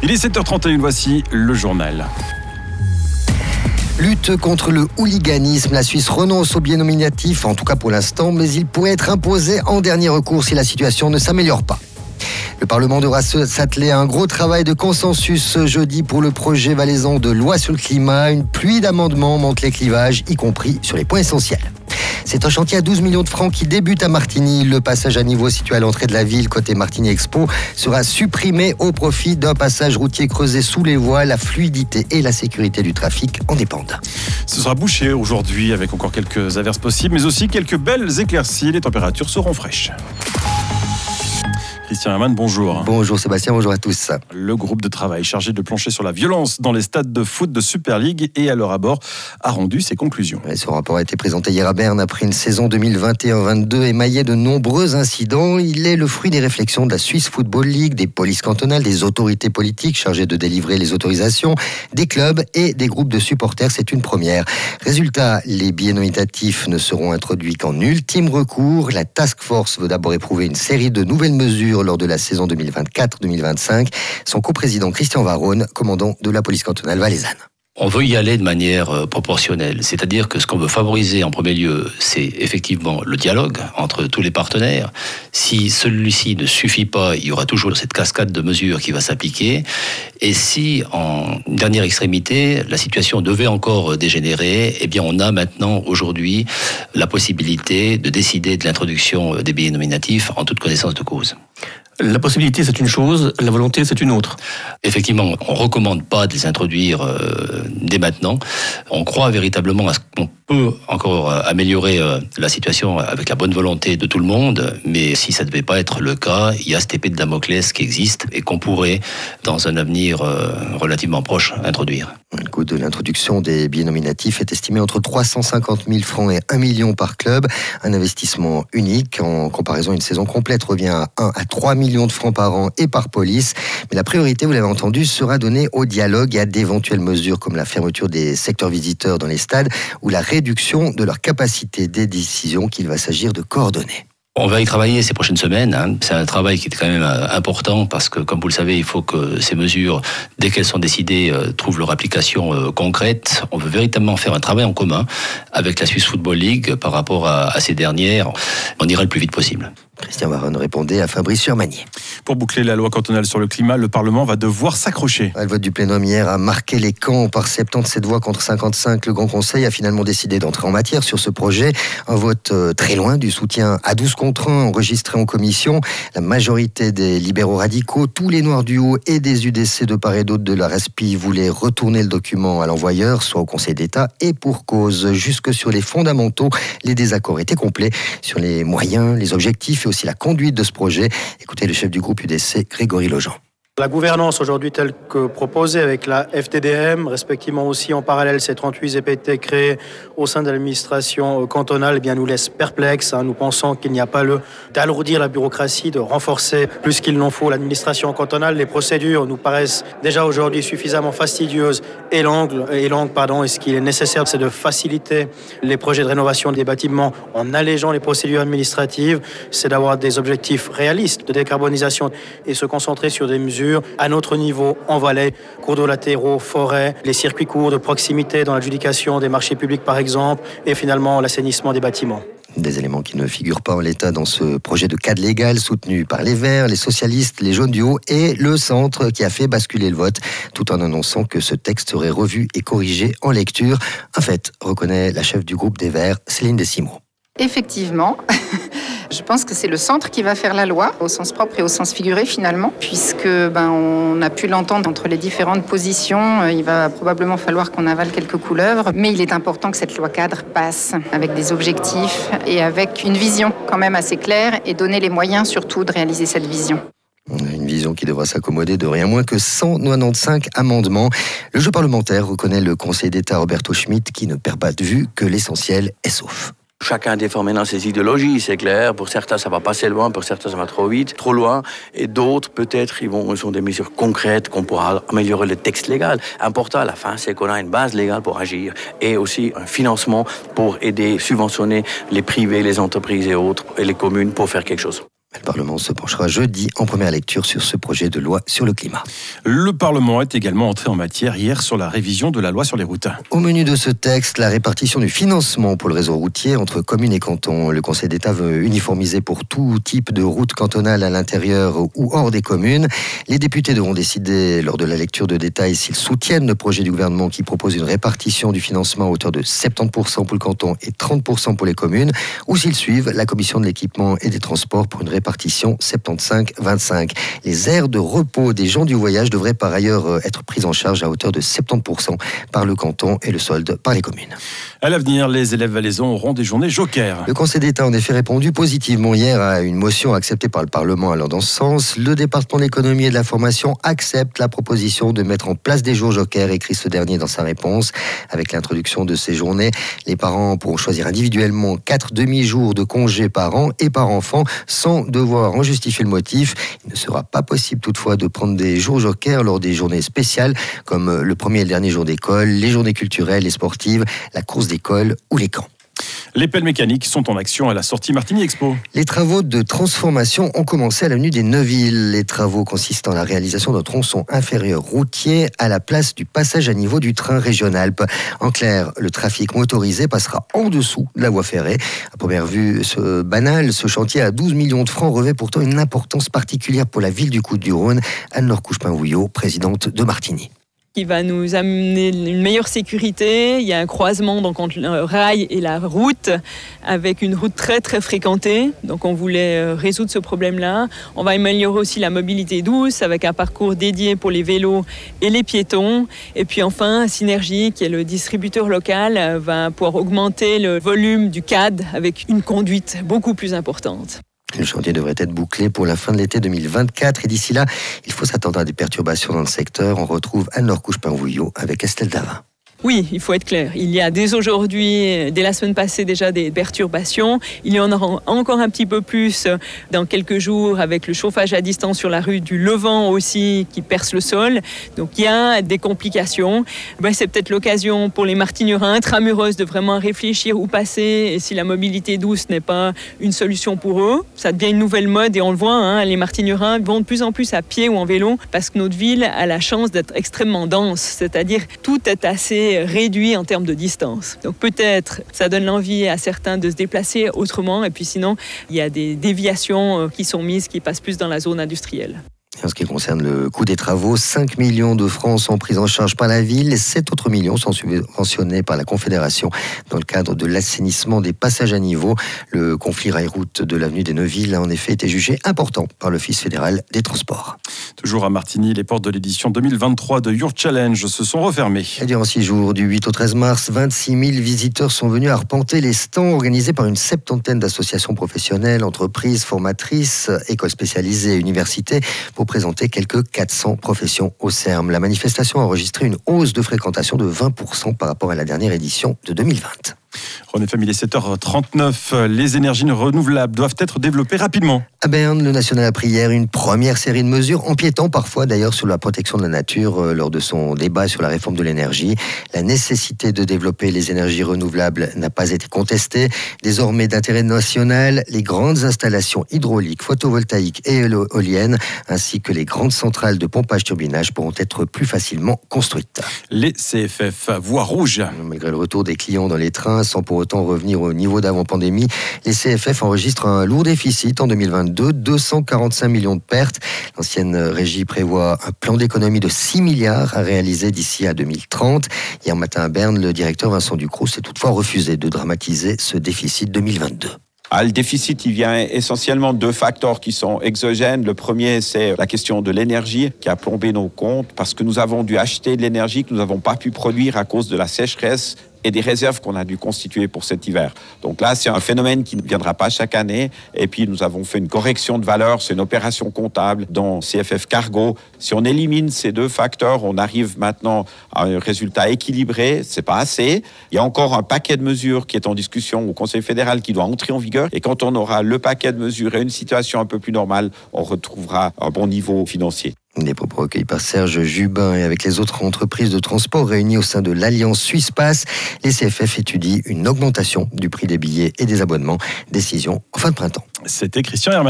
Il est 7h31, voici le journal. Lutte contre le hooliganisme. La Suisse renonce au bien nominatif, en tout cas pour l'instant, mais il pourrait être imposé en dernier recours si la situation ne s'améliore pas. Le Parlement devra s'atteler à un gros travail de consensus ce jeudi pour le projet valaisan de loi sur le climat. Une pluie d'amendements monte les clivages, y compris sur les points essentiels. C'est un chantier à 12 millions de francs qui débute à Martigny. Le passage à niveau situé à l'entrée de la ville, côté Martigny Expo, sera supprimé au profit d'un passage routier creusé sous les voies. La fluidité et la sécurité du trafic en dépendent. Ce sera bouché aujourd'hui avec encore quelques averses possibles, mais aussi quelques belles éclaircies. Les températures seront fraîches. Christian Hermann, bonjour. Bonjour Sébastien, bonjour à tous. Le groupe de travail chargé de plancher sur la violence dans les stades de foot de Super League et à leur abord a rendu ses conclusions. ce rapport a été présenté hier à Berne après une saison 2021-22 émaillée de nombreux incidents. Il est le fruit des réflexions de la Swiss Football League, des polices cantonales, des autorités politiques chargées de délivrer les autorisations, des clubs et des groupes de supporters. C'est une première. Résultat, les billets nominatifs ne seront introduits qu'en ultime recours. La task force veut d'abord éprouver une série de nouvelles mesures lors de la saison 2024-2025. Son coprésident Christian Varone, commandant de la police cantonale valaisanne. On veut y aller de manière euh, proportionnelle, c'est-à-dire que ce qu'on veut favoriser en premier lieu, c'est effectivement le dialogue entre tous les partenaires. Si celui-ci ne suffit pas, il y aura toujours cette cascade de mesures qui va s'appliquer. Et si, en dernière extrémité, la situation devait encore dégénérer, eh bien, on a maintenant, aujourd'hui, la possibilité de décider de l'introduction des billets nominatifs en toute connaissance de cause. La possibilité, c'est une chose, la volonté, c'est une autre. Effectivement, on ne recommande pas de les introduire euh, dès maintenant. On croit véritablement à ce qu'on peut encore euh, améliorer euh, la situation avec la bonne volonté de tout le monde, mais si ça ne devait pas être le cas, il y a cette épée de Damoclès qui existe et qu'on pourrait, dans un avenir relativement proche, introduire. Le coût de l'introduction des billets nominatifs est estimé entre 350 000 francs et 1 million par club. Un investissement unique. En comparaison, une saison complète revient à 1 à 3 millions de francs par an et par police. Mais la priorité, vous l'avez entendu, sera donnée au dialogue et à d'éventuelles mesures comme la fermeture des secteurs visiteurs dans les stades ou la réduction de leur capacité des décisions qu'il va s'agir de coordonner. On va y travailler ces prochaines semaines. Hein. C'est un travail qui est quand même euh, important parce que, comme vous le savez, il faut que ces mesures, dès qu'elles sont décidées, euh, trouvent leur application euh, concrète. On veut véritablement faire un travail en commun avec la Swiss Football League par rapport à, ces dernières. On ira le plus vite possible. Christian Varone répondait à Fabrice Surmanier. Pour boucler la loi cantonale sur le climat, le Parlement va devoir s'accrocher. Le vote du plénum hier a marqué les camps par 77 voix contre 55. Le Grand Conseil a finalement décidé d'entrer en matière sur ce projet. Un vote euh, très loin du soutien à 12 contre 1 enregistré en commission. La majorité des libéraux radicaux, tous les Noirs du Haut et des UDC de part et d'autre de la RESPI voulaient retourner le document à l'envoyeur, soit au Conseil d'État, et pour cause. Jusque sur les fondamentaux, les désaccords étaient complets sur les moyens, les objectifs aussi la conduite de ce projet. Écoutez le chef du groupe UDC, Grégory Lejean. La gouvernance aujourd'hui telle que proposée avec la FTDM, respectivement aussi en parallèle ces 38 EPT créés au sein de l'administration cantonale, eh bien nous laisse perplexes. Hein. Nous pensons qu'il n'y a pas le d'alourdir la bureaucratie, de renforcer plus qu'il n'en faut l'administration cantonale. Les procédures nous paraissent déjà aujourd'hui suffisamment fastidieuses et longues, et pardon. Et ce qu'il est nécessaire, c'est de faciliter les projets de rénovation des bâtiments en allégeant les procédures administratives. C'est d'avoir des objectifs réalistes de décarbonisation et se concentrer sur des mesures à notre niveau en Valais, cours d'eau latéraux, forêts, les circuits courts de proximité dans l'adjudication des marchés publics par exemple, et finalement l'assainissement des bâtiments. Des éléments qui ne figurent pas en l'état dans ce projet de cadre légal soutenu par les Verts, les socialistes, les jaunes du haut et le centre qui a fait basculer le vote, tout en annonçant que ce texte serait revu et corrigé en lecture. Un fait, reconnaît la chef du groupe des Verts, Céline Desimo. Effectivement. Je pense que c'est le centre qui va faire la loi, au sens propre et au sens figuré finalement, puisque ben, on a pu l'entendre entre les différentes positions. Euh, il va probablement falloir qu'on avale quelques couleuvres, mais il est important que cette loi cadre passe avec des objectifs et avec une vision quand même assez claire et donner les moyens surtout de réaliser cette vision. Une vision qui devra s'accommoder de rien moins que 195 amendements. Le jeu parlementaire reconnaît le Conseil d'État Roberto Schmitt qui ne perd pas de vue que l'essentiel est sauf. Chacun défend maintenant ses idéologies, c'est clair. Pour certains, ça va passer loin, pour certains, ça va trop vite, trop loin. Et d'autres, peut-être, ils vont, sont des mesures concrètes qu'on pourra améliorer le texte légal. Important à la fin, c'est qu'on a une base légale pour agir et aussi un financement pour aider, subventionner les privés, les entreprises et autres, et les communes pour faire quelque chose. Le Parlement se penchera jeudi en première lecture sur ce projet de loi sur le climat. Le Parlement est également entré en matière hier sur la révision de la loi sur les routes. Au menu de ce texte, la répartition du financement pour le réseau routier entre communes et cantons. Le Conseil d'État veut uniformiser pour tout type de route cantonale à l'intérieur ou hors des communes. Les députés devront décider lors de la lecture de détails s'ils soutiennent le projet du gouvernement qui propose une répartition du financement à hauteur de 70% pour le canton et 30% pour les communes, ou s'ils suivent la commission de l'équipement et des transports pour une répartition 75-25. Les aires de repos des gens du voyage devraient par ailleurs euh, être prises en charge à hauteur de 70% par le canton et le solde par les communes. À l'avenir, les élèves valaisans auront des journées joker. Le Conseil d'État a en effet répondu positivement hier à une motion acceptée par le Parlement allant dans ce sens. Le département de l'économie et de la formation accepte la proposition de mettre en place des jours jokers, écrit ce dernier dans sa réponse. Avec l'introduction de ces journées, les parents pourront choisir individuellement quatre demi-jours de congés par an et par enfant sans devoir en justifier le motif. Il ne sera pas possible toutefois de prendre des jours jokers lors des journées spéciales comme le premier et le dernier jour d'école, les journées culturelles et sportives, la course d'école ou les camps. Les pelles mécaniques sont en action à la sortie Martini Expo. Les travaux de transformation ont commencé à l'avenue des Neuville. Les travaux consistent en la réalisation d'un tronçon inférieur routier à la place du passage à niveau du train régional. En clair, le trafic motorisé passera en dessous de la voie ferrée. À première vue, ce banal, ce chantier à 12 millions de francs revêt pourtant une importance particulière pour la ville du Coup-du-Rhône. Anne-Laure Couchepin-Vouillot, présidente de Martigny qui va nous amener une meilleure sécurité. Il y a un croisement donc, entre le rail et la route, avec une route très très fréquentée. Donc on voulait euh, résoudre ce problème-là. On va améliorer aussi la mobilité douce avec un parcours dédié pour les vélos et les piétons. Et puis enfin, Synergie, qui est le distributeur local, euh, va pouvoir augmenter le volume du CAD avec une conduite beaucoup plus importante. Le chantier devrait être bouclé pour la fin de l'été 2024 et d'ici là, il faut s'attendre à des perturbations dans le secteur. On retrouve Anne-Laure Couche-Pinvouillot avec Estelle Davin. Oui, il faut être clair. Il y a dès aujourd'hui, dès la semaine passée déjà des perturbations. Il y en aura encore un petit peu plus dans quelques jours avec le chauffage à distance sur la rue du Levant aussi qui perce le sol. Donc il y a des complications. Ben, c'est peut-être l'occasion pour les martignerins intramureuses de vraiment réfléchir où passer et si la mobilité douce n'est pas une solution pour eux. Ça devient une nouvelle mode et on le voit, hein, les martignerins vont de plus en plus à pied ou en vélo parce que notre ville a la chance d'être extrêmement dense. C'est-à-dire tout est assez réduit en termes de distance. Donc peut-être ça donne l'envie à certains de se déplacer autrement et puis sinon il y a des déviations euh, qui sont mises qui passent plus dans la zone industrielle. En ce qui concerne le coût des travaux, 5 millions de francs sont pris en charge par la ville et 7 autres millions sont subventionnés par la Confédération dans le cadre de l'assainissement des passages à niveau. Le conflit rail-route de l'avenue des Neuville a en effet été jugé important par l'Office fédéral des transports. Toujours à Martigny, les portes de l'édition 2023 de Your Challenge se sont refermées. Et durant six jours, du 8 au 13 mars, 26 000 visiteurs sont venus arpenter les stands organisés par une septantaine d'associations professionnelles, entreprises, formatrices, écoles spécialisées et universités pour présenter quelques 400 professions au CERM. La manifestation a enregistré une hausse de fréquentation de 20% par rapport à la dernière édition de 2020. René Famille, 7h39. Les énergies renouvelables doivent être développées rapidement. À Berne, le National a pris hier une première série de mesures, empiétant parfois d'ailleurs sur la protection de la nature euh, lors de son débat sur la réforme de l'énergie. La nécessité de développer les énergies renouvelables n'a pas été contestée. Désormais d'intérêt national, les grandes installations hydrauliques, photovoltaïques et éoliennes, ainsi que les grandes centrales de pompage-turbinage pourront être plus facilement construites. Les CFF, voie rouge. Malgré le retour des clients dans les trains, sans pour autant revenir au niveau d'avant-pandémie. Les CFF enregistrent un lourd déficit en 2022, 245 millions de pertes. L'ancienne régie prévoit un plan d'économie de 6 milliards à réaliser d'ici à 2030. Hier matin à Berne, le directeur Vincent Ducrot s'est toutefois refusé de dramatiser ce déficit 2022. Ah, le déficit, il vient essentiellement de deux facteurs qui sont exogènes. Le premier, c'est la question de l'énergie qui a plombé nos comptes parce que nous avons dû acheter de l'énergie que nous n'avons pas pu produire à cause de la sécheresse et des réserves qu'on a dû constituer pour cet hiver. Donc là, c'est un phénomène qui ne viendra pas chaque année. Et puis, nous avons fait une correction de valeur. C'est une opération comptable dans CFF Cargo. Si on élimine ces deux facteurs, on arrive maintenant à un résultat équilibré. C'est pas assez. Il y a encore un paquet de mesures qui est en discussion au Conseil fédéral qui doit entrer en vigueur. Et quand on aura le paquet de mesures et une situation un peu plus normale, on retrouvera un bon niveau financier. Des propos recueillis par Serge Jubin et avec les autres entreprises de transport réunies au sein de l'Alliance Suisse Pass, les CFF étudient une augmentation du prix des billets et des abonnements. Décision en fin de printemps. C'était Christian Hermann.